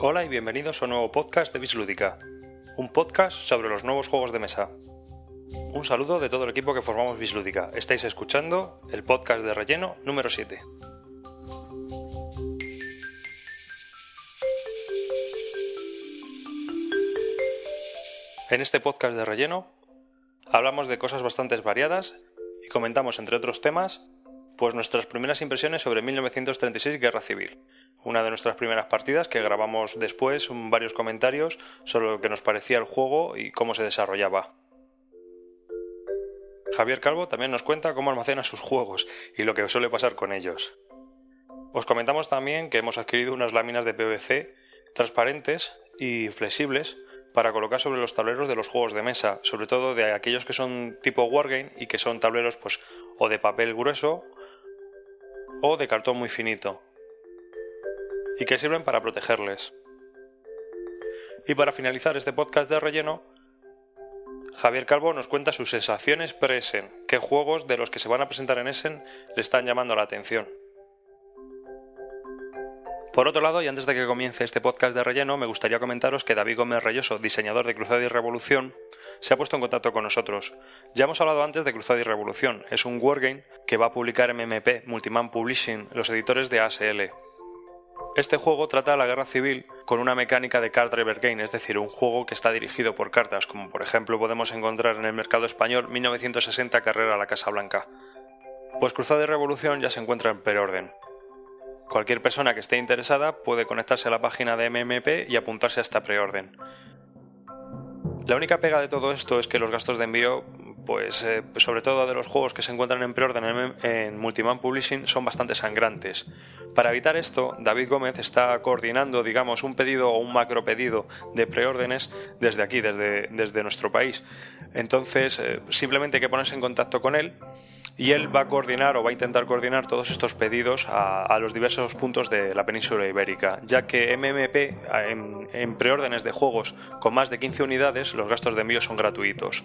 Hola y bienvenidos a un nuevo podcast de Bislúdica, un podcast sobre los nuevos juegos de mesa. Un saludo de todo el equipo que formamos Bislúdica. Estáis escuchando el podcast de relleno número 7. En este podcast de relleno hablamos de cosas bastante variadas y comentamos, entre otros temas, pues nuestras primeras impresiones sobre 1936 Guerra Civil, una de nuestras primeras partidas que grabamos después varios comentarios sobre lo que nos parecía el juego y cómo se desarrollaba. Javier Calvo también nos cuenta cómo almacena sus juegos y lo que suele pasar con ellos. Os comentamos también que hemos adquirido unas láminas de PVC transparentes y flexibles para colocar sobre los tableros de los juegos de mesa, sobre todo de aquellos que son tipo wargame y que son tableros pues o de papel grueso o de cartón muy finito y que sirven para protegerles. Y para finalizar este podcast de relleno, Javier Calvo nos cuenta sus sensaciones pre-Essen, qué juegos de los que se van a presentar en Essen le están llamando la atención. Por otro lado, y antes de que comience este podcast de relleno, me gustaría comentaros que David Gómez Rayoso, diseñador de Cruzada y Revolución, se ha puesto en contacto con nosotros. Ya hemos hablado antes de Cruzada y Revolución, es un wargame que va a publicar MMP, Multiman Publishing, los editores de ASL. Este juego trata la guerra civil con una mecánica de card driver game, es decir, un juego que está dirigido por cartas, como por ejemplo podemos encontrar en el mercado español 1960 Carrera a la Casa Blanca. Pues Cruzada y Revolución ya se encuentra en preorden. Cualquier persona que esté interesada puede conectarse a la página de MMP y apuntarse a esta preorden. La única pega de todo esto es que los gastos de envío pues eh, sobre todo de los juegos que se encuentran en preorden en, en Multiman Publishing son bastante sangrantes. Para evitar esto, David Gómez está coordinando, digamos, un pedido o un macro pedido de preórdenes desde aquí, desde, desde nuestro país. Entonces, eh, simplemente hay que ponerse en contacto con él y él va a coordinar o va a intentar coordinar todos estos pedidos a, los diversos puntos de la península ibérica, ya que MMP en, en preórdenes de juegos con más de 15 unidades los gastos de envío son gratuitos.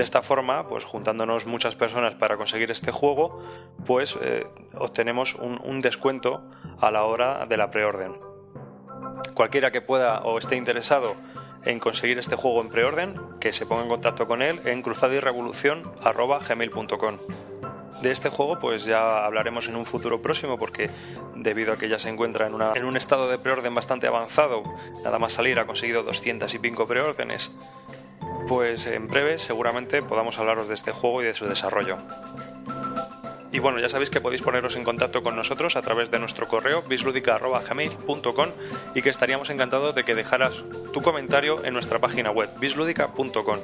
De esta forma, pues juntándonos muchas personas para conseguir este juego, pues eh, obtenemos un, descuento a la hora de la preorden. Cualquiera que pueda o esté interesado en conseguir este juego en preorden, que se ponga en contacto con él en cruzadirevolución.gmail.com. De este juego pues ya hablaremos en un futuro próximo porque debido a que ya se encuentra en, en un estado de preorden bastante avanzado, nada más salir ha conseguido 200 y pico preórdenes pues en breve seguramente podamos hablaros de este juego y de su desarrollo. Y bueno, ya sabéis que podéis poneros en contacto con nosotros a través de nuestro correo bisludica.gmail.com y que estaríamos encantados de que dejaras tu comentario en nuestra página web bisludica.com.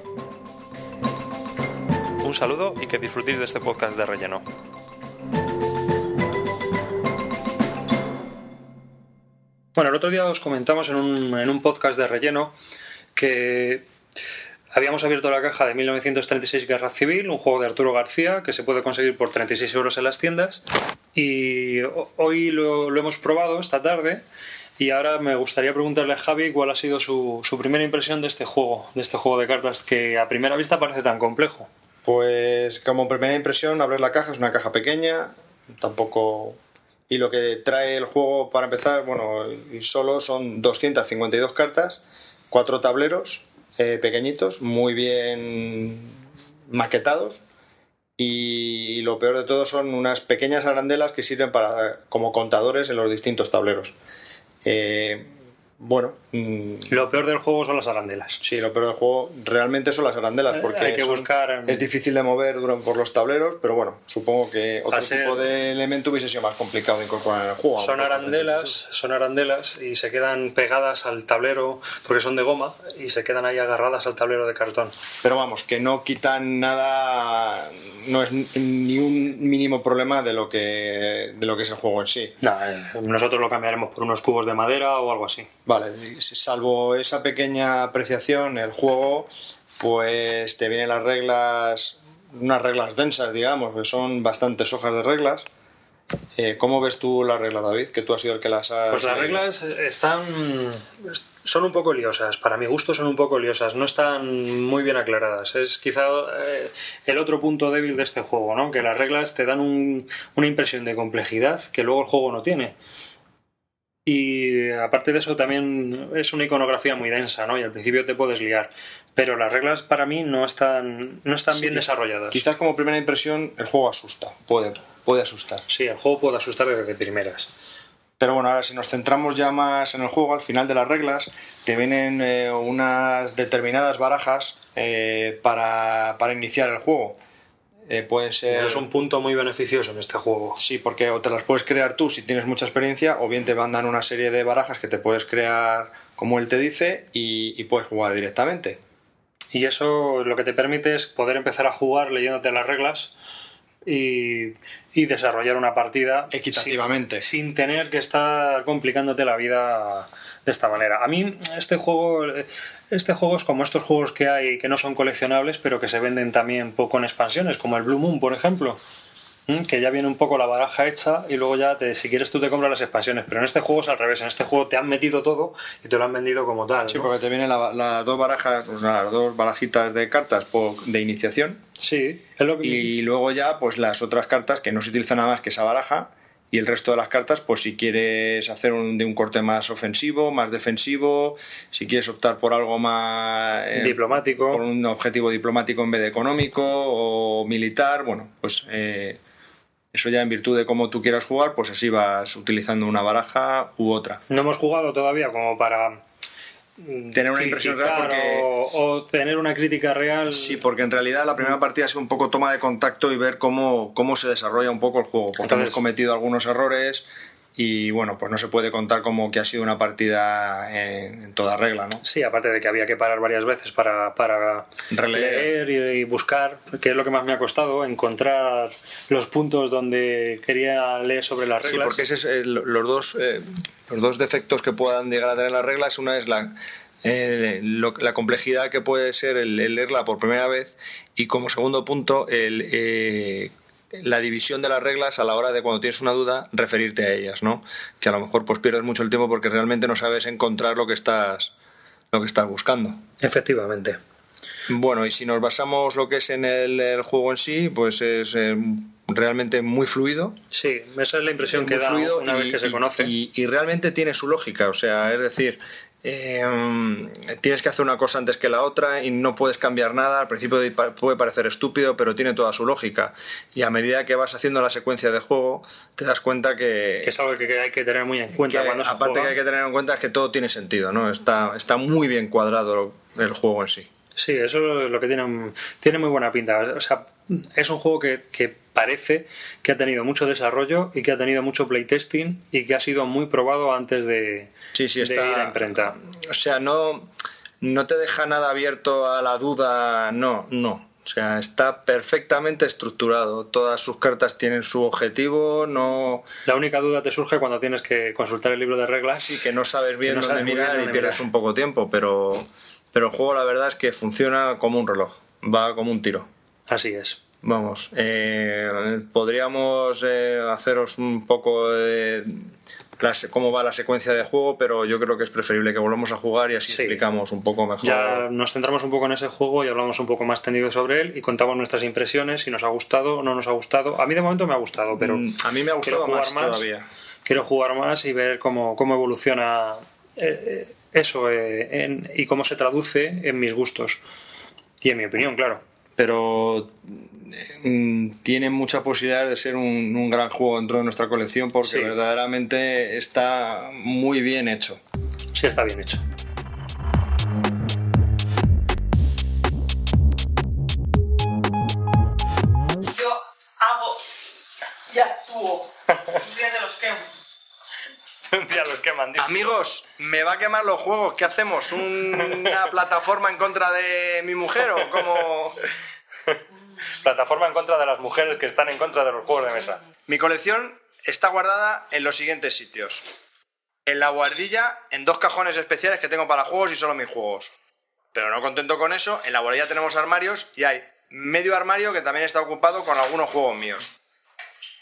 Un saludo y que disfrutéis de este podcast de relleno. Bueno, el otro día os comentamos en un, en un podcast de relleno que Habíamos abierto la caja de 1936 Guerra Civil, un juego de Arturo García que se puede conseguir por 36 euros en las tiendas. Y hoy lo, hemos probado esta tarde. Y ahora me gustaría preguntarle a Javi cuál ha sido su, primera impresión de este juego, de este juego de cartas que a primera vista parece tan complejo. Pues como primera impresión, abrir la caja es una caja pequeña, tampoco y lo que trae el juego para empezar, bueno, y solo son 252 cartas, cuatro tableros eh, pequeñitos, muy bien maquetados y lo peor de todo son unas pequeñas arandelas que sirven para como contadores en los distintos tableros. Eh, bueno. Mm, lo peor del juego son las arandelas. Sí, lo peor del juego realmente son las arandelas, eh, porque es difícil de mover por los tableros, pero bueno, supongo que otro tipo de elemento hubiese sido más complicado de incorporar en el juego. Son arandelas, son arandelas y se quedan pegadas al tablero porque son de goma y se quedan ahí agarradas al tablero de cartón. Pero vamos, que no quitan nada, no es ni un mínimo problema de lo que de lo que es el juego en sí. Eh, nosotros lo cambiaremos por unos cubos de madera o algo así. Vale, salvo esa pequeña apreciación, el juego, pues te vienen las reglas, unas reglas densas, digamos, que son bastantes hojas de reglas. Eh, ¿Cómo ves tú las reglas, David? Que tú has sido el que las has... Pues las reglas están... son un poco liosas, para mi gusto son un poco liosas, no están muy bien aclaradas. Es quizá eh, el otro punto débil de este juego, ¿no? Que las reglas te dan una impresión de complejidad que luego el juego no tiene. Y aparte de eso también es una iconografía muy densa, ¿no? Y al principio te puedes liar. Pero las reglas para mí no están, no están bien desarrolladas. Quizás como primera impresión el juego asusta, puede, puede asustar. Sí, el juego puede asustar desde primeras. Pero bueno, ahora si nos centramos ya más en el juego, al final de las reglas te vienen eh, unas determinadas barajas eh, para, para iniciar el juego. Eh, puede ser... Eso es un punto muy beneficioso en este juego. Sí, porque o te las puedes crear tú si tienes mucha experiencia, o bien te mandan una serie de barajas que te puedes crear como él te dice y, puedes jugar directamente. Y eso lo que te permite es poder empezar a jugar leyéndote las reglas y, desarrollar una partida equitativamente sin, tener que estar complicándote la vida de esta manera. A mí este juego este juego es como estos juegos que hay que no son coleccionables, pero que se venden también poco en expansiones, como el Blue Moon, por ejemplo. Que ya viene un poco la baraja hecha y luego ya, te, si quieres, tú te compras las expansiones. Pero en este juego es al revés. En este juego te han metido todo y te lo han vendido como tal. Sí, porque te vienen las dos barajas, las dos barajitas de cartas de iniciación. Sí, es lo que... Y luego ya, pues las otras cartas que no se utilizan nada más que esa baraja y el resto de las cartas, pues si quieres hacer un, de un corte más ofensivo, más defensivo, si quieres optar por algo más eh, diplomático, por un objetivo diplomático en vez de económico o militar, bueno, pues eh, eso ya en virtud de cómo tú quieras jugar, pues así vas utilizando una baraja u otra. No hemos jugado todavía como para tener una impresión real porque... o, tener una crítica real. Sí, porque en realidad la primera partida es un poco toma de contacto y ver cómo, cómo se desarrolla un poco el juego. Porque hemos cometido algunos errores y bueno, pues no se puede contar como que ha sido una partida en, toda regla, ¿no? Sí, aparte de que había que parar varias veces para, para leer y, buscar, que es lo que más me ha costado, encontrar los puntos donde quería leer sobre las reglas. Sí, porque ese es eh, los dos eh, los dos defectos que puedan llegar a tener las reglas. Una es la eh, la complejidad que puede ser el, leerla por primera vez y como segundo punto el la división de las reglas a la hora de cuando tienes una duda referirte a ellas, ¿no? Que a lo mejor pues pierdes mucho el tiempo porque realmente no sabes encontrar lo que estás lo que estás buscando. Efectivamente. Bueno, y si nos basamos lo que es en el, juego en sí, pues es eh, realmente muy fluido. Sí, esa es la impresión que da una vez que se conoce. Y, y, realmente tiene su lógica, o sea, es decir, Em, tienes que hacer una cosa antes que la otra y no puedes cambiar nada. Al principio puede parecer estúpido, pero tiene toda su lógica. Y a medida que vas haciendo la secuencia de juego, te das cuenta que. Que es algo que hay que tener muy en cuenta cuando se Aparte que hay que tener en cuenta es que todo tiene sentido, ¿no? Está, está muy bien cuadrado el juego en sí. Sí, eso es lo que tiene, tiene muy buena pinta. O sea, es un juego que, que, parece que ha tenido mucho desarrollo y que ha tenido mucho playtesting y que ha sido muy probado antes de, sí, sí, está, ir a imprenta. O sea, no, no te deja nada abierto a la duda, no, no. O sea, está perfectamente estructurado. Todas sus cartas tienen su objetivo. No. La única duda te surge cuando tienes que consultar el libro de reglas. y que no sabes bien dónde mirar y pierdes un poco tiempo, pero pero el juego la verdad es que funciona como un reloj, va como un tiro. Así es. Vamos, eh, podríamos eh, haceros un poco de cómo va la secuencia de juego, pero yo creo que es preferible que volvamos a jugar y así explicamos un poco mejor. Ya nos centramos un poco en ese juego y hablamos un poco más tendido sobre él y contamos nuestras impresiones, si nos ha gustado o no nos ha gustado. A mí de momento me ha gustado, pero mm, a mí me ha gustado más, todavía. Quiero jugar más y ver cómo, cómo evoluciona eh, eso eh, y cómo se traduce en mis gustos y en mi opinión, claro. Pero mm, tiene mucha posibilidad de ser un, gran juego dentro de nuestra colección porque verdaderamente está muy bien hecho. Sí, está bien hecho. Amigos, me va a quemar los juegos. ¿Qué hacemos? ¿Una plataforma en contra de mi mujer o cómo...? plataforma en contra de las mujeres que están en contra de los juegos de mesa. Mi colección está guardada en los siguientes sitios. En la guardilla, en dos cajones especiales que tengo para juegos y solo mis juegos. Pero no contento con eso, en la guardilla tenemos armarios y hay medio armario que también está ocupado con algunos juegos míos.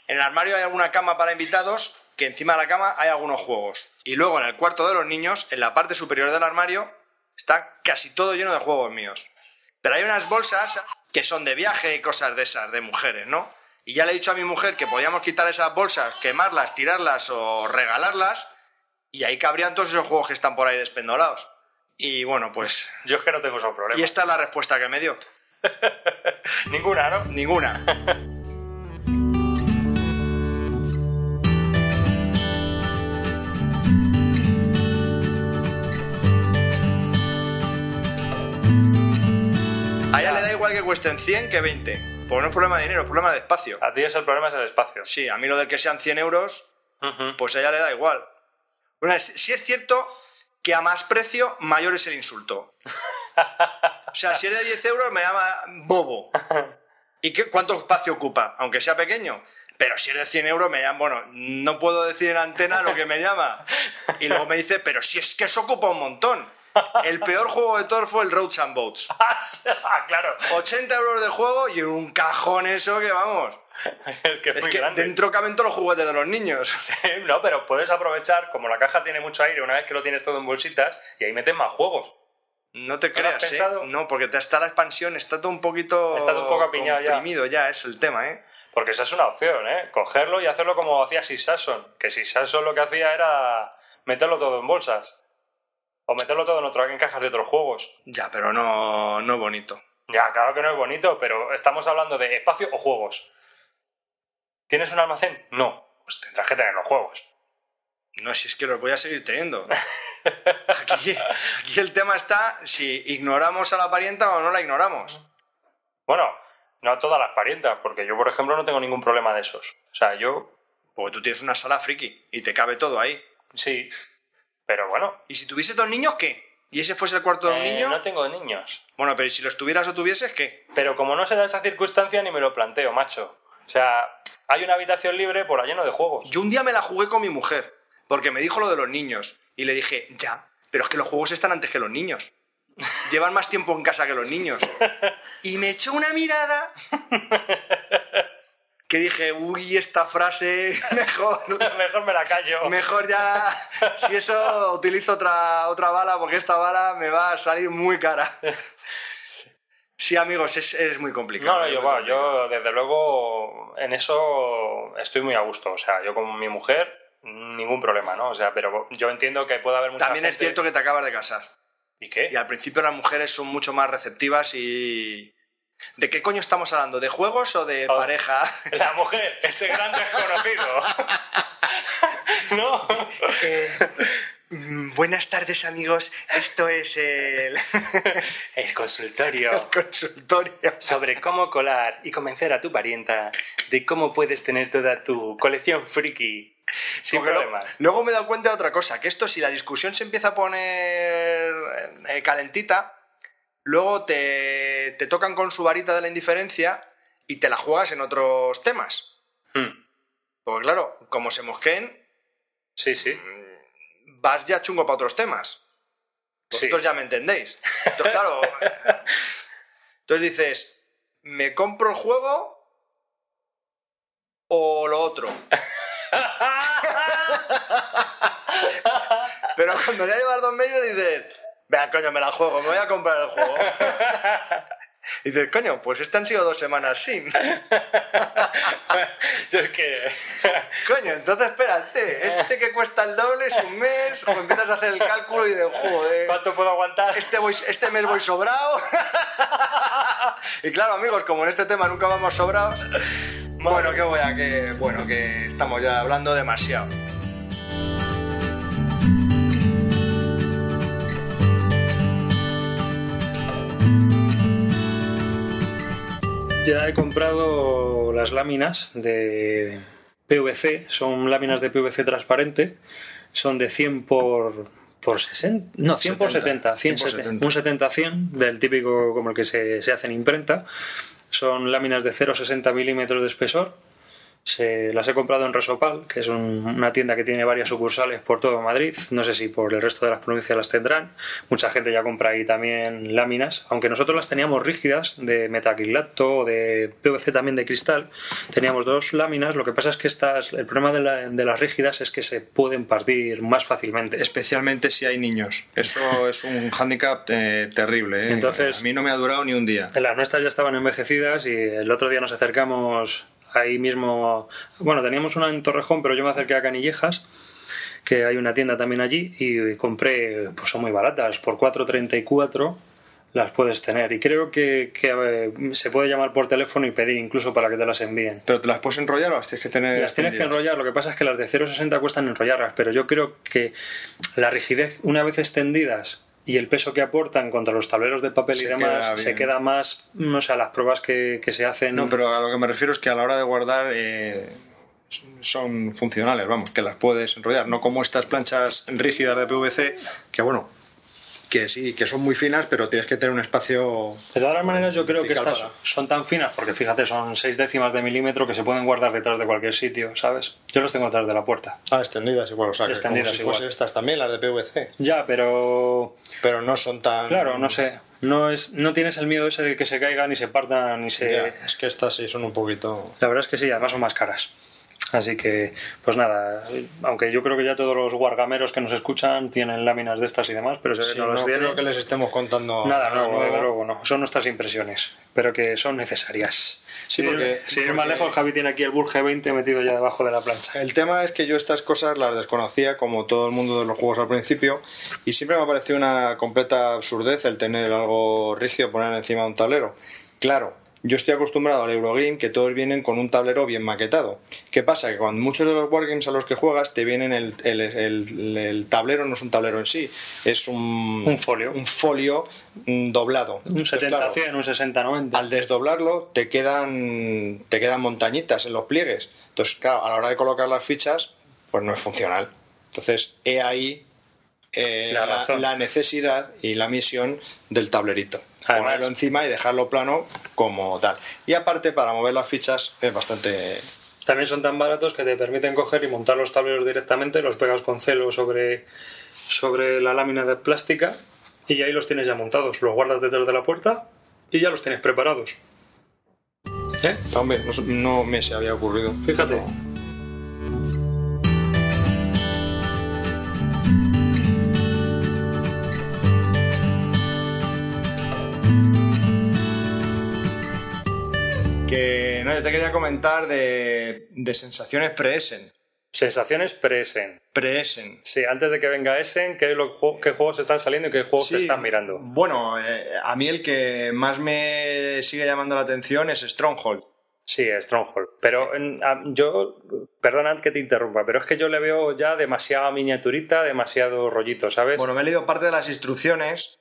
En el armario hay alguna cama para invitados, que encima de la cama hay algunos juegos. Y luego en el cuarto de los niños, en la parte superior del armario, está casi todo lleno de juegos míos. Pero hay unas bolsas que son de viaje y cosas de esas, de mujeres, ¿no? Y ya le he dicho a mi mujer que podíamos quitar esas bolsas, quemarlas, tirarlas o regalarlas, y ahí cabrían todos esos juegos que están por ahí despendolados. Y bueno, pues... Yo es que no tengo esos problemas. Y esta es la respuesta que me dio. Ninguna, ¿no? Ninguna. cuesten 100 que 20. Porque no es problema de dinero, es problema de espacio. A ti es el problema es el espacio. Sí, a mí lo de que sean 100 euros, pues a ella le da igual. Bueno, es- sí es cierto que a más precio, mayor es el insulto. O sea, si es de 10 euros, me llama bobo. ¿Y qué, cuánto espacio ocupa? Aunque sea pequeño. Pero si es de 100 euros, me llama, bueno, no puedo decir en antena lo que me llama. Y luego me dice, pero si es que eso ocupa un montón. El peor juego de todos fue el Roads and Boats. Ah, claro. 80 euros de juego y un cajón eso que vamos. Es que es Es muy que grande. dentro caben todos los juguetes de los niños. Sí, no, pero puedes aprovechar, como la caja tiene mucho aire, una vez que lo tienes todo en bolsitas, y ahí metes más juegos. No te ¿No lo has creas, ¿eh? No, porque está la expansión, está todo un poquito. Está todo un poco apiñado ya. comprimido ya. es el tema, ¿eh? Porque esa es una opción, ¿eh? Cogerlo y hacerlo como hacía Sissason. Que Sissason lo que hacía era meterlo todo en bolsas. O meterlo todo en, otro, en cajas de otros juegos. Ya, pero no, no bonito. Ya, claro que no es bonito, pero estamos hablando de espacio o juegos. ¿Tienes un almacén? No. Pues tendrás que tener los juegos. No, si es que los voy a seguir teniendo. Aquí, aquí el tema está si ignoramos a la parienta o no la ignoramos. Bueno, no a todas las parientas, porque yo, por ejemplo, no tengo ningún problema de esos. O sea, yo Porque tú tienes una sala friki y te cabe todo ahí. sí. Pero bueno, ¿Y si tuviese dos niños, qué? ¿Y ese fuese el cuarto de un eh, niño? no tengo niños. Bueno, pero ¿y si los tuvieras o tuvieses, qué? Pero como no se da esa circunstancia, ni me lo planteo, macho. O sea, hay una habitación libre por lleno de juegos. Yo un día me la jugué con mi mujer, porque me dijo lo de los niños. Y le dije, ya, pero es que los juegos están antes que los niños. Llevan más tiempo en casa que los niños. Y me echó una mirada que dije, uy, esta frase, mejor, Mejor me la callo. mejor ya, si eso utilizo otra, otra bala, porque esta bala me va a salir muy cara. Sí, amigos, es, es muy complicado. No, no, yo, bueno, complicado. yo desde luego en eso estoy muy a gusto. O sea, yo con mi mujer, ningún problema, ¿no? O sea, pero yo entiendo que puede haber mucha También es cierto que te acabas de casar. ¿Y qué? Y al principio las mujeres son mucho más receptivas y... ¿De qué coño estamos hablando? ¿De juegos o de Oh. pareja? La mujer, ese gran desconocido. no. Eh, mm, buenas tardes amigos, esto es el, El consultorio consultorio. sobre cómo colar y convencer a tu parienta de cómo puedes tener toda tu colección friki sin Porque lo- problemas. luego me he dado cuenta de otra cosa, que esto si la discusión se empieza a poner eh, calentita, luego te, te tocan con su varita de la indiferencia y te la juegas en otros temas. Hmm. Porque claro, como se mosqueen, Sí, sí. vas ya chungo para otros temas. Vosotros Sí. ya me entendéis. Entonces, claro. Entonces dices, ¿me compro el juego o lo otro? Pero cuando ya llevas dos meses dices, vea, coño, me la juego, me voy a comprar el juego. Y dices, coño, pues esta han sido dos semanas sin. Yo es que. Coño, entonces espérate, este que cuesta el doble es un mes, o empiezas a hacer el cálculo y dices, joder. ¿Cuánto puedo aguantar? este, voy, este mes voy sobrado. y claro, amigos, como en este tema nunca vamos sobrados, bueno, que voy a que. Bueno, que estamos ya hablando demasiado. Ya he comprado las láminas de PVC, son láminas de PVC transparente, son de 100 por, por 60, no, 100 por 70, 100, 100 por 70. un 70-100 del típico como el que se, se hace en imprenta, son láminas de 0,60 milímetros de espesor Se, las he comprado en Resopal, que es un- una tienda que tiene varias sucursales por todo Madrid. No sé si por el resto de las provincias las tendrán. Mucha gente ya compra ahí también láminas, aunque nosotros las teníamos rígidas de metacrilato o de PVC también de cristal. Teníamos dos láminas. Lo que pasa es que estas, el problema de, la- de las rígidas es que se pueden partir más fácilmente. Especialmente si hay niños. Eso es un hándicap eh, terrible. ¿eh? Entonces- a mí no me ha durado ni un día. Las nuestras ya estaban envejecidas y el otro día nos acercamos ahí mismo. Bueno, teníamos una en Torrejón, pero yo me acerqué a Canillejas, que hay una tienda también allí, y compré, pues son muy baratas, por 4.34 las puedes tener. Y creo que, que, eh, se puede llamar por teléfono y pedir incluso para que te las envíen. Pero te las puedes enrollar o las tienes que tener. Las tienes que enrollar, lo que pasa es que las de 0,60 cuestan enrollarlas, pero yo creo que la rigidez, una vez extendidas y el peso que aportan contra los tableros de papel Se y demás, queda se queda más, no sé, las pruebas que, que se hacen. No, pero a lo que me refiero es que a la hora de guardar eh, son funcionales, vamos, que las puedes enrollar, no como estas planchas rígidas de PVC, que bueno, que sí, que son muy finas, pero tienes que tener un espacio. De todas maneras, yo creo que estas para- son tan finas, porque fíjate, son 6 décimas de milímetro que se pueden guardar detrás de cualquier sitio, ¿sabes? Yo los tengo detrás de la puerta. Ah, extendidas igual, o sea, Extendidas como si igual. estas también, las de PVC, Ya, pero pero no son tan. claro, no sé. No, es, no tienes el miedo ese de que se caigan y se partan y se. Ya, es que estas sí son un poquito. La verdad es que sí, además son más caras. Así que, pues nada, aunque yo creo que ya todos los guargameros que nos escuchan tienen láminas de estas y demás, pero si Sí, no no las tienen, creo que les estemos contando nada, no, desde luego no. Son nuestras impresiones, pero que son necesarias. Sí, porque- sin ir más porque- lejos, Javi tiene aquí el Bull G20 metido ya debajo de la plancha. El tema es que yo estas cosas las desconocía como todo el mundo de los juegos al principio y siempre me ha parecido una completa absurdez el tener algo rígido poner encima de un tablero. Claro, yo estoy acostumbrado al Eurogame que todos vienen con un tablero bien maquetado. ¿Qué pasa? Que cuando muchos de los wargames a los que juegas te vienen el, el- el- el tablero, no es un tablero en sí, es un, Un folio. un folio mm, doblado. Un Entonces, claro, 70-100, un 60-90. al desdoblarlo te quedan te quedan montañitas en los pliegues entonces claro a la hora de colocar las fichas pues no es funcional entonces he ahí eh, La la necesidad y la misión del tablerito Además- ponerlo encima y dejarlo plano como tal y aparte para mover las fichas es bastante También son tan baratos que te permiten coger y montar los tableros directamente, los pegas con celo sobre, sobre la lámina de plástica y ahí los tienes ya montados. Los guardas detrás de la puerta y ya los tienes preparados. ¿Eh? hombre no, no me se había ocurrido Fíjate. Yo te quería comentar de, de sensaciones pre-Essen Sensaciones pre-Essen. pre-Essen Sí, antes de que venga Essen, ¿qué, lo- qué juegos están saliendo y qué juegos Sí, están mirando? Bueno, eh, a mí el que más me sigue llamando la atención es Stronghold. Sí, Stronghold. Pero en- a- yo, perdona que te interrumpa, pero es que yo le veo ya demasiada miniaturita, demasiado rollito, ¿sabes? Bueno, me he leído parte de las instrucciones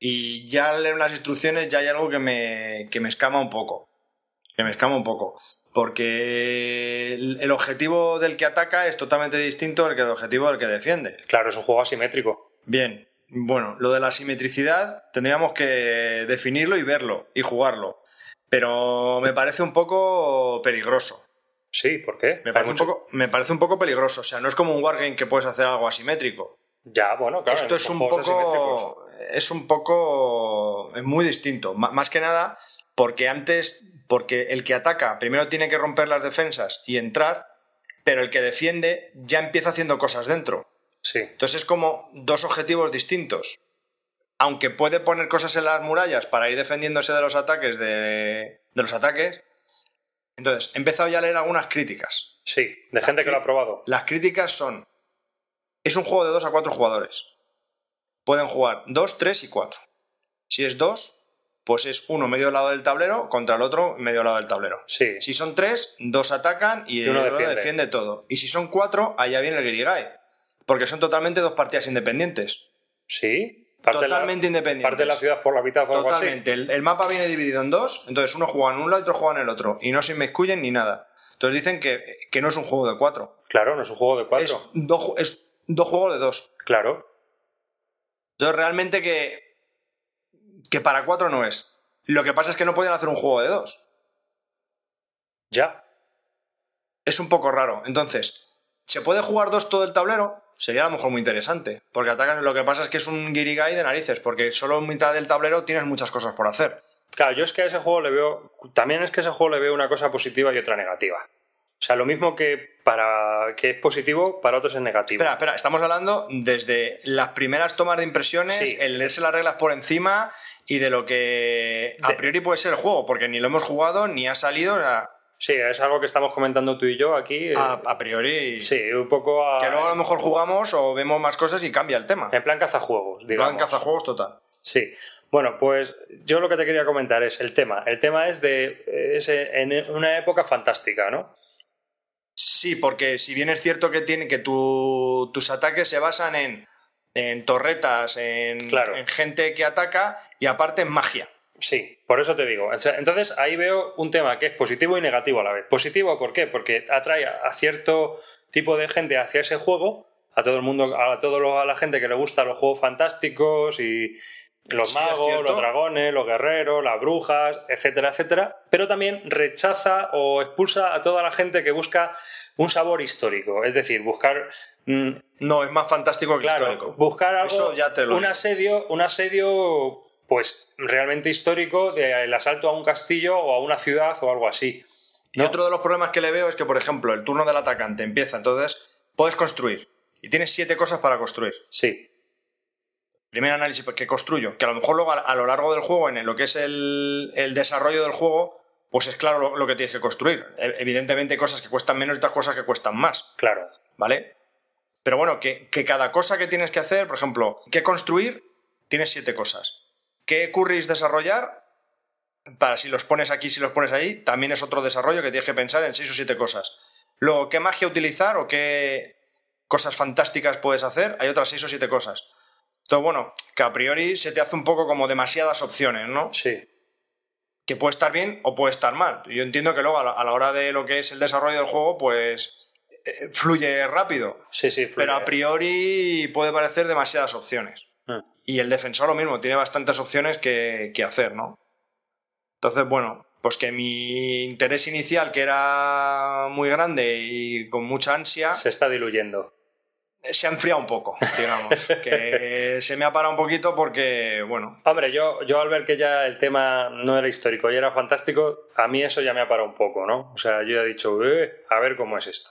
y ya al leer las instrucciones ya hay algo que me, que me escama un poco. Que me escama un poco. Porque el, objetivo del que ataca es totalmente distinto al que el objetivo del que defiende. Claro, es un juego asimétrico. Bien, bueno, lo de la simetricidad tendríamos que definirlo y verlo y jugarlo. Pero me parece un poco peligroso. Sí, ¿por qué? Me parece, mucho- un poco, me parece un poco peligroso. O sea, no es como un wargame que puedes hacer algo asimétrico. Ya, bueno, claro. Esto es un poco. Es un poco. Es muy distinto. M- más que nada, porque antes. Porque el que ataca primero tiene que romper las defensas y entrar, pero el que defiende ya empieza haciendo cosas dentro. Sí, Entonces es como dos objetivos distintos. Aunque puede poner cosas en las murallas para ir defendiéndose de los ataques de, de los ataques. Entonces, he empezado ya a leer algunas críticas. sí, de gente que lo ha probado. Las críticas son. Es un juego de 2 a 4 jugadores. Pueden jugar 2, 3 y 4. Si es 2, pues es uno medio lado del tablero contra el otro medio lado del tablero. Sí, Si son 3, dos atacan y, Y uno el otro defiende. defiende. todo. Y si son 4, allá viene el Guirigay. Porque son totalmente dos partidas independientes. sí. Parte totalmente la, independientes. parte de la ciudad por la mitad algo así. Totalmente. El, el mapa viene dividido en dos, entonces uno juega en un lado y otro juega en el otro. Y no se inmiscuyen ni nada. Entonces dicen que, que no es un juego de cuatro. Claro, no es un juego de cuatro. Es dos, es dos juegos de dos. Claro. Entonces realmente que, que para cuatro no es. Lo que pasa es que no pueden hacer un juego de dos. Ya. es un poco raro. Entonces, ¿se puede jugar dos todo el tablero? Sería a lo mejor muy interesante. Porque atacan, lo que pasa es que es un guirigay de narices, porque solo en mitad del tablero tienes muchas cosas por hacer. Claro, yo es que a ese juego le veo. También es que a ese juego le veo una cosa positiva y otra negativa. O sea, lo mismo que para que es positivo, para otros es negativo. Espera, espera, estamos hablando desde las primeras tomas de impresiones, Sí. el leerse las reglas por encima y de lo que a priori puede ser el juego, porque ni lo hemos jugado ni ha salido. o sea, Sí, es algo que estamos comentando tú y yo aquí. eh, a, a priori. sí, un poco a- Que luego a lo mejor jugamos o vemos más cosas y cambia el tema. en plan cazajuegos, Plan digamos. cazajuegos total. Sí. Bueno, pues yo lo que te quería comentar es el tema. El tema es de es en una época fantástica, ¿no? Sí, porque si bien es cierto que tiene que tu- tus ataques se basan en, en torretas, en, Claro. en gente que ataca y aparte en magia. Sí, por eso te digo. Entonces ahí veo un tema que es positivo y negativo a la vez. Positivo, ¿por qué? Porque atrae a cierto tipo de gente hacia ese juego, a todo el mundo, a toda la gente que le gusta los juegos fantásticos y los magos, los dragones, los guerreros, las brujas, etcétera, etcétera. Pero también rechaza o expulsa a toda la gente que busca un sabor histórico. Es decir, buscar mm, No, es más fantástico que Claro, histórico. buscar algo, Eso ya te lo un digo. asedio, un asedio, pues realmente histórico del asalto a un castillo o a una ciudad o algo así. Y otro de los problemas que le veo es que, por ejemplo, el turno del atacante empieza, entonces puedes construir y tienes siete cosas para construir. Sí, Primer análisis pues, que construyo, que a lo mejor luego a, a lo largo del juego, en lo que es el, el desarrollo del juego, pues es claro lo, lo que tienes que construir. E- Evidentemente hay cosas que cuestan menos y otras cosas que cuestan más, claro. ¿vale? Pero bueno, que, que cada cosa que tienes que hacer, por ejemplo, ¿qué construir? Tienes siete cosas. ¿Qué curris desarrollar? Para si los pones aquí, si los pones ahí, también es otro desarrollo que tienes que pensar en seis o siete cosas. Luego, ¿qué magia utilizar o qué cosas fantásticas puedes hacer? Hay otras seis o siete cosas. Entonces, bueno, que a priori se te hace un poco como demasiadas opciones, ¿no? Sí, Que puede estar bien o puede estar mal. Yo entiendo que luego a la, hora de lo que es el desarrollo del juego, pues eh, fluye rápido. sí, sí. fluye. Pero a priori puede parecer demasiadas opciones. Mm. Y el defensor lo mismo, tiene bastantes opciones que, que hacer, ¿no? Entonces, bueno, pues que mi interés inicial, que era muy grande y con mucha ansia, Se está diluyendo. Se ha enfriado un poco, digamos. que se me ha parado un poquito porque, bueno, Hombre, yo, yo al ver que ya el tema no era histórico y era fantástico, a mí eso ya me ha parado un poco, ¿no? O sea, yo ya he dicho, "Eh, a ver cómo es esto.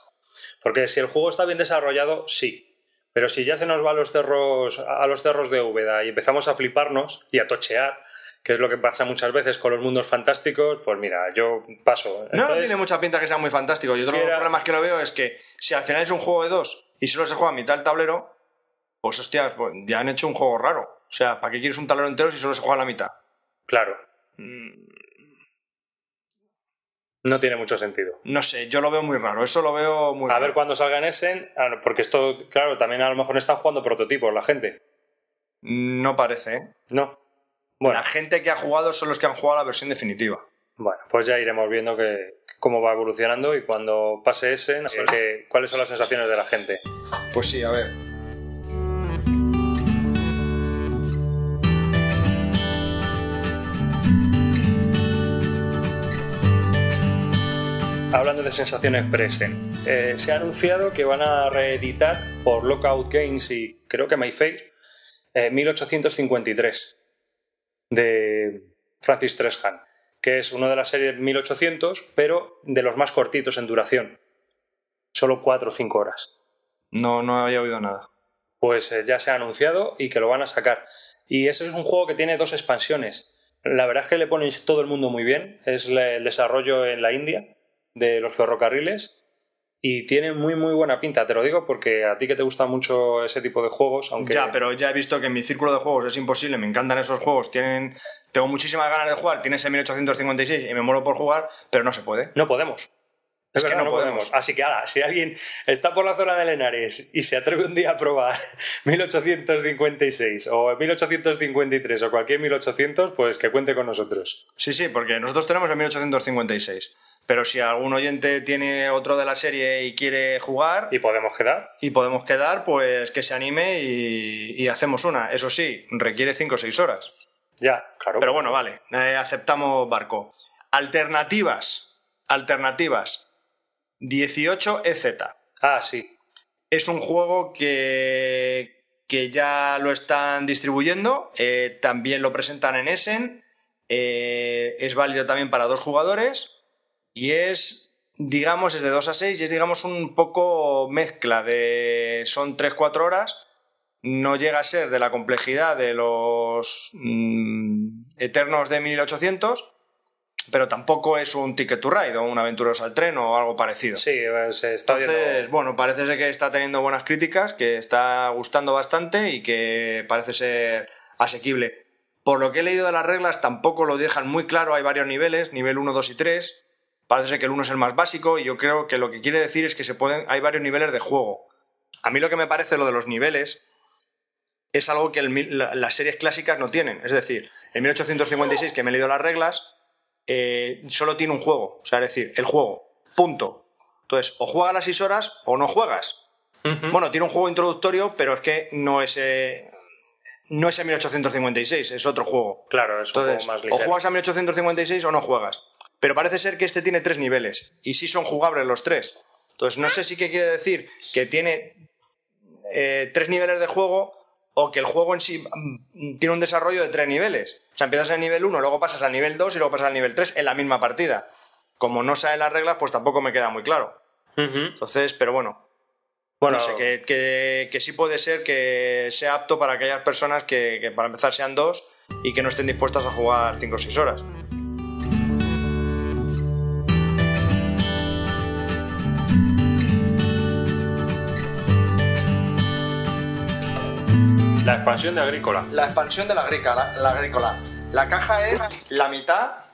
Porque si el juego está bien desarrollado, sí. Pero si ya se nos va a los cerros, a los cerros de Úbeda y empezamos a fliparnos y a tochear, que es lo que pasa muchas veces con los mundos fantásticos, pues mira, yo paso. no, no tiene mucha pinta que sea muy fantástico. Y otro de los problemas que lo veo es que si al final es un juego de dos y solo se juega a mitad del tablero, pues hostias, pues ya han hecho un juego raro. O sea, ¿para qué quieres un tablero entero si solo se juega a la mitad? Claro, Mm, no tiene mucho sentido. No sé, yo lo veo muy raro. Eso lo veo muy A raro. ver cuándo salga en Essen, ah, porque esto, claro, también a lo mejor están jugando prototipos la gente. No parece, ¿eh? No. Bueno, La gente que ha jugado son los que han jugado la versión definitiva. Bueno, pues ya iremos viendo que, cómo va evolucionando y cuando pase ese, cuáles son las sensaciones de la gente. Pues sí, a ver. Hablando de sensaciones present, eh, se ha anunciado que van a reeditar por Lockout Games y creo que Mayfair eh, 1853 de Francis Treshan, que es uno de las series 1800, pero de los más cortitos en duración. Solo 4 o 5 horas. No, no había oído nada. pues eh, ya se ha anunciado y que lo van a sacar. Y ese es un juego que tiene dos expansiones. La verdad es que le ponéis todo el mundo muy bien. Es el desarrollo en la India de los ferrocarriles y tiene muy muy buena pinta. Te lo digo porque a ti que te gusta mucho ese tipo de juegos, aunque Ya, pero ya he visto que en mi círculo de juegos es imposible, me encantan esos juegos, tienen, tengo muchísimas ganas de jugar, tienes el 1856 y me muero por jugar, pero no se puede. no podemos. Es que no podemos. Así que, ala, si alguien está por la zona de Lenares y se atreve un día a probar 1856 o 1853 o cualquier 1800, pues que cuente con nosotros. Sí, sí, porque nosotros tenemos el 1856, pero si algún oyente tiene otro de la serie y quiere jugar Y podemos quedar. y podemos quedar, pues que se anime y, y hacemos una. Eso sí, requiere 5 o 6 horas. Ya, claro. Pero bueno, vale, eh, aceptamos barco. Alternativas, alternativas. 18EZ. Ah, sí. Es un juego que, que ya lo están distribuyendo, eh, también lo presentan en Essen, eh, es válido también para dos jugadores y es, digamos, es de 2 a 6 y es, digamos, un poco mezcla de... son 3-4 horas, no llega a ser de la complejidad de los mm, Eternos de 1800, pero tampoco es un Ticket to Ride o un Aventureros al Tren o algo parecido. Sí, se está Entonces, viendo- bueno, parece ser que está teniendo buenas críticas, que está gustando bastante y que parece ser asequible. Por lo que he leído de las reglas, tampoco lo dejan muy claro, hay varios niveles, nivel 1, 2 y 3. Parece ser que el 1 es el más básico y yo creo que lo que quiere decir es que se pueden, hay varios niveles de juego. A mí lo que me parece lo de los niveles es algo que el mil- la- las series clásicas no tienen. Es decir, en 1856, que me he leído las reglas, eh, solo tiene un juego. O sea, es decir, el juego. Punto. Entonces, o juegas las 6 horas o no juegas. Bueno, tiene un juego introductorio, pero es que no es, eh, no es en 1856, es otro juego. Claro, es un Entonces, poco más o ligero. juegas a 1856 o no juegas. Pero parece ser que este tiene tres niveles. Y sí son jugables los tres. Entonces, no sé si qué quiere decir que tiene eh, tres niveles de juego o que el juego en sí mm, tiene un desarrollo de tres niveles. O sea, empiezas en el nivel 1, luego pasas al nivel 2 y luego pasas al nivel 3 en la misma partida. Como no saben las reglas, pues tampoco me queda muy claro. Entonces, pero bueno, Bueno, no sé, que, que- que sí puede ser que sea apto para aquellas personas que, que para empezar sean dos y que no estén dispuestas a jugar 5 o 6 horas. La expansión de Agrícola. La expansión de la agrícola, la, agrícola. La caja es la mitad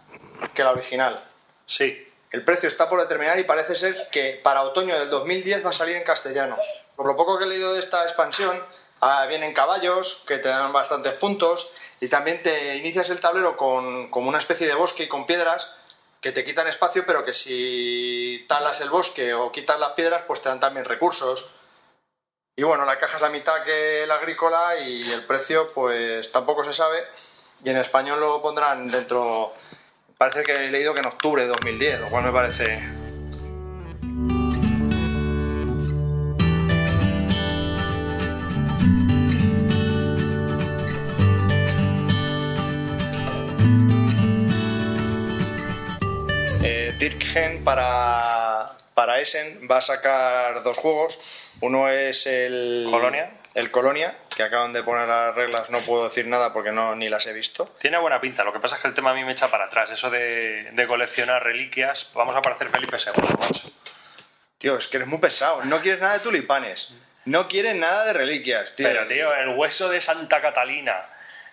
que la original. Sí. El precio está por determinar y parece ser que para otoño del 2010 va a salir en castellano. Por lo poco que he leído de esta expansión, ah, vienen caballos que te dan bastantes puntos y también te inicias el tablero con como una especie de bosque y con piedras que te quitan espacio, pero que si talas el bosque o quitas las piedras, pues te dan también recursos. Y bueno, la caja es la mitad que la agrícola y el precio pues tampoco se sabe. Y en español lo pondrán dentro Parece que he leído que en octubre de 2010, lo cual me parece. Eh, Dirkgen para, para Essen va a sacar dos juegos. Uno es el. Colonia. El Colonia, que acaban de poner las reglas, no puedo decir nada porque no, ni las he visto. Tiene buena pinta, lo que pasa es que el tema a mí me echa para atrás. Eso de, de coleccionar reliquias, vamos a parecer Felipe II, macho. Tío, es que eres muy pesado. No quieres nada de tulipanes. No quieres nada de reliquias, tío. Pero, tío, el hueso de Santa Catalina.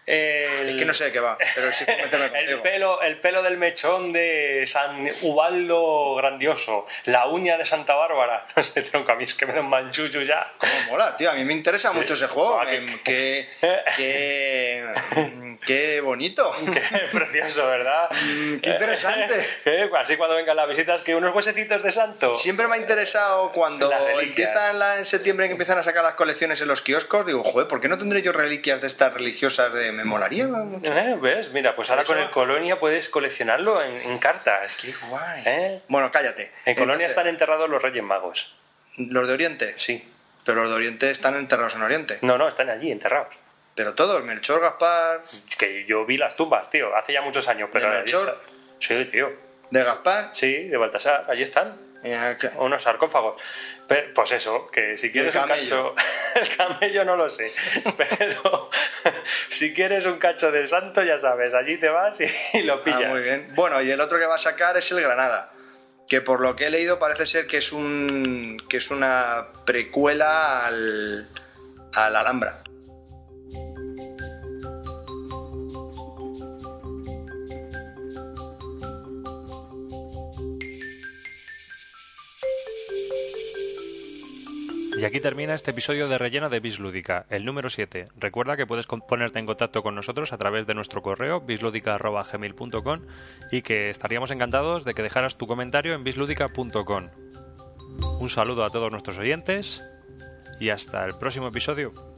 El, Es que no sé de qué va, pero sí el pelo, el pelo del mechón de San Ubaldo Grandioso, la uña de Santa Bárbara, no sé, tronco, a mí es que me da un manchucho ya. Cómo mola, tío. A mí me interesa mucho ese juego. Qué- Qué, qué, qué bonito. Qué precioso, ¿verdad? Mm, qué interesante. Así cuando vengan las visitas, que unos huesecitos de santo. Siempre me ha interesado cuando Las empiezan la- en septiembre que empiezan a sacar las colecciones en los kioscos. Digo, joder, ¿por qué no tendré yo reliquias de estas religiosas de me molaría mucho? ¿Eh? ¿Ves? Mira, pues ahora Eso con el. Colonia puedes coleccionarlo en, en cartas. Qué guay. ¿Eh? Bueno, cállate. En Colonia están enterrados los Reyes Magos. los de Oriente. Sí. Pero los de Oriente están enterrados en Oriente. No, no, están allí enterrados. Pero todos, Melchor, Gaspar, que yo vi las tumbas, tío, hace ya muchos años, pero... ¿De Melchor? Sí, tío. de Gaspar. Sí, de Baltasar, allí están. Eh, Unos sarcófagos. Pues eso, que si quieres un cacho. El camello no lo sé. Pero si quieres un cacho del santo, ya sabes, allí te vas y, y lo Ah, pillas. muy bien. Bueno, y el otro que va a sacar es el Granada. Que por lo que he leído parece ser que es un. que es una precuela al. al Alhambra. Y aquí termina este episodio de relleno de Bislúdica, el número 7. Recuerda que puedes ponerte en contacto con nosotros a través de nuestro correo bislúdica.gmail.com y que estaríamos encantados de que dejaras tu comentario en bislúdica.com. Un saludo a todos nuestros oyentes y hasta el próximo episodio.